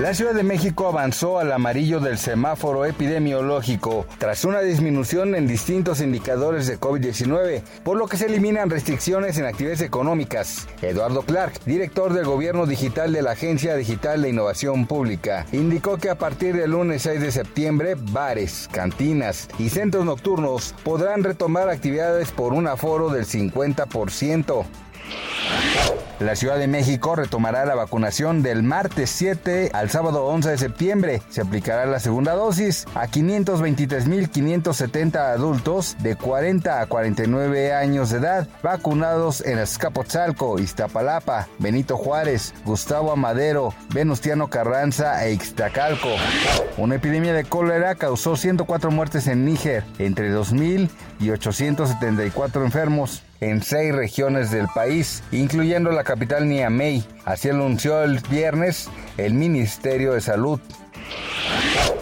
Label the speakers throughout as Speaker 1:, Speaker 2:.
Speaker 1: La Ciudad de México avanzó al amarillo del semáforo epidemiológico tras una disminución en distintos indicadores de COVID-19, por lo que se eliminan restricciones en actividades económicas. Eduardo Clark, director del Gobierno Digital de la Agencia Digital de Innovación Pública, indicó que a partir del lunes 6 de septiembre, bares, cantinas y centros nocturnos podrán retomar actividades por un aforo del 50%. La Ciudad de México retomará la vacunación del martes 7 al sábado 11 de septiembre. Se aplicará la segunda dosis a 523.570 adultos de 40 a 49 años de edad vacunados en Azcapotzalco, Iztapalapa, Benito Juárez, Gustavo Amadero, Venustiano Carranza e Ixtacalco. Una epidemia de cólera causó 104 muertes en Níger, entre 2.000 y 874 enfermos en seis regiones del país, incluyendo la capital Niamey. Así anunció el viernes el Ministerio de Salud.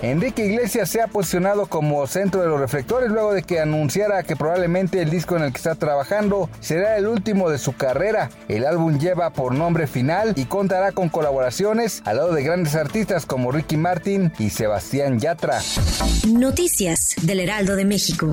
Speaker 1: Enrique Iglesias se ha posicionado como centro de los reflectores luego de que anunciara que probablemente el disco en el que está trabajando será el último de su carrera. El álbum lleva por nombre Final y contará con colaboraciones al lado de grandes artistas como Ricky Martin y Sebastián Yatra.
Speaker 2: Noticias del Heraldo de México.